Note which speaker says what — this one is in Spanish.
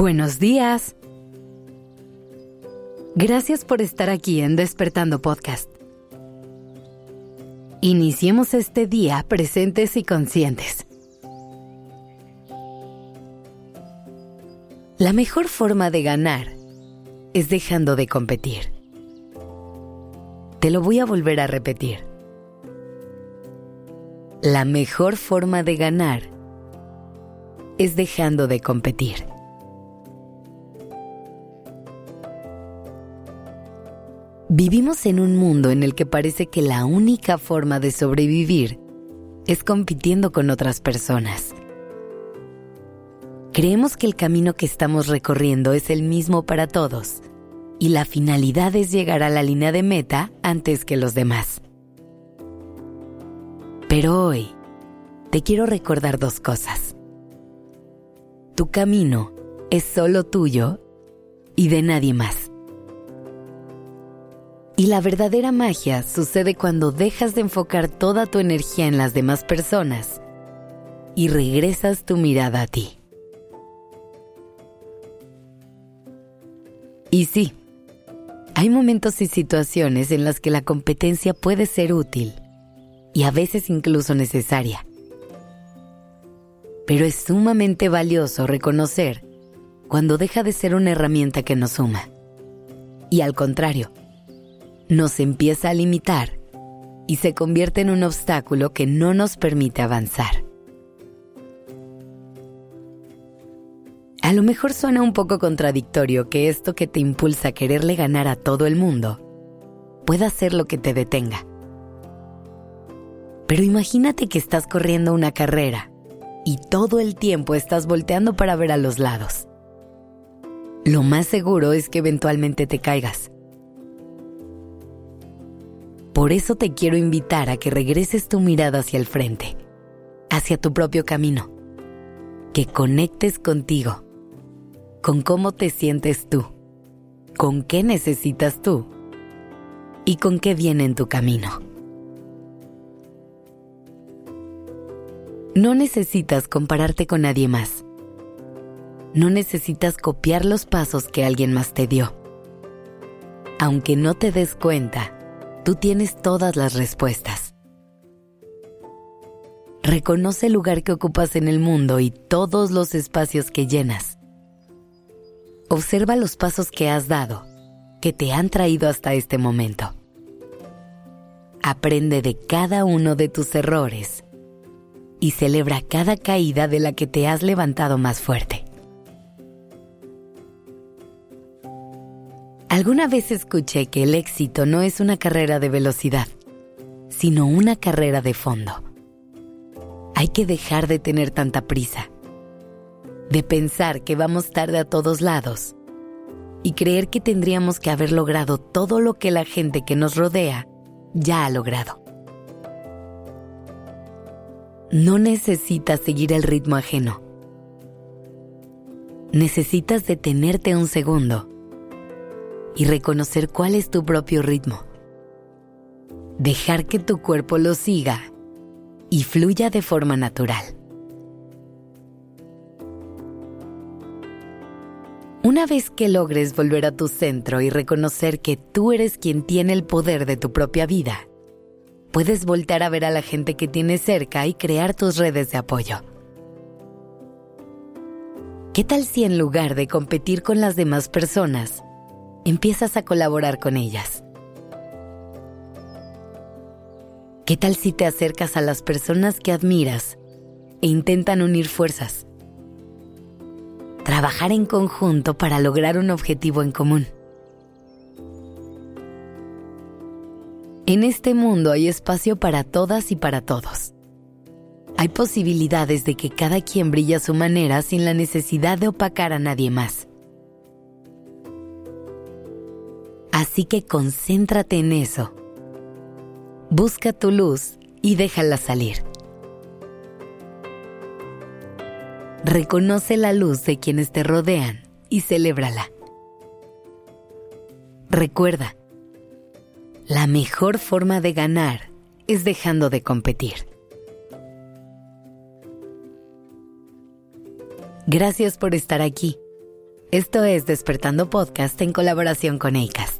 Speaker 1: Buenos días. Gracias por estar aquí en Despertando Podcast. Iniciemos este día presentes y conscientes. La mejor forma de ganar es dejando de competir. Te lo voy a volver a repetir. La mejor forma de ganar es dejando de competir. Vivimos en un mundo en el que parece que la única forma de sobrevivir es compitiendo con otras personas. Creemos que el camino que estamos recorriendo es el mismo para todos y la finalidad es llegar a la línea de meta antes que los demás. Pero hoy te quiero recordar dos cosas. Tu camino es solo tuyo y de nadie más. Y la verdadera magia sucede cuando dejas de enfocar toda tu energía en las demás personas y regresas tu mirada a ti. Y sí, hay momentos y situaciones en las que la competencia puede ser útil y a veces incluso necesaria. Pero es sumamente valioso reconocer cuando deja de ser una herramienta que nos suma. Y al contrario, nos empieza a limitar y se convierte en un obstáculo que no nos permite avanzar. A lo mejor suena un poco contradictorio que esto que te impulsa a quererle ganar a todo el mundo pueda ser lo que te detenga. Pero imagínate que estás corriendo una carrera y todo el tiempo estás volteando para ver a los lados. Lo más seguro es que eventualmente te caigas por eso te quiero invitar a que regreses tu mirada hacia el frente, hacia tu propio camino, que conectes contigo, con cómo te sientes tú, con qué necesitas tú y con qué viene en tu camino. No necesitas compararte con nadie más. No necesitas copiar los pasos que alguien más te dio. Aunque no te des cuenta, Tú tienes todas las respuestas. Reconoce el lugar que ocupas en el mundo y todos los espacios que llenas. Observa los pasos que has dado, que te han traído hasta este momento. Aprende de cada uno de tus errores y celebra cada caída de la que te has levantado más fuerte. Alguna vez escuché que el éxito no es una carrera de velocidad, sino una carrera de fondo. Hay que dejar de tener tanta prisa, de pensar que vamos tarde a todos lados y creer que tendríamos que haber logrado todo lo que la gente que nos rodea ya ha logrado. No necesitas seguir el ritmo ajeno. Necesitas detenerte un segundo y reconocer cuál es tu propio ritmo. Dejar que tu cuerpo lo siga y fluya de forma natural. Una vez que logres volver a tu centro y reconocer que tú eres quien tiene el poder de tu propia vida, puedes voltar a ver a la gente que tienes cerca y crear tus redes de apoyo. ¿Qué tal si en lugar de competir con las demás personas, empiezas a colaborar con ellas. ¿Qué tal si te acercas a las personas que admiras e intentan unir fuerzas? Trabajar en conjunto para lograr un objetivo en común. En este mundo hay espacio para todas y para todos. Hay posibilidades de que cada quien brille a su manera sin la necesidad de opacar a nadie más. Así que concéntrate en eso. Busca tu luz y déjala salir. Reconoce la luz de quienes te rodean y celébrala. Recuerda, la mejor forma de ganar es dejando de competir. Gracias por estar aquí Esto es Despertando Podcast en colaboración con ACAST.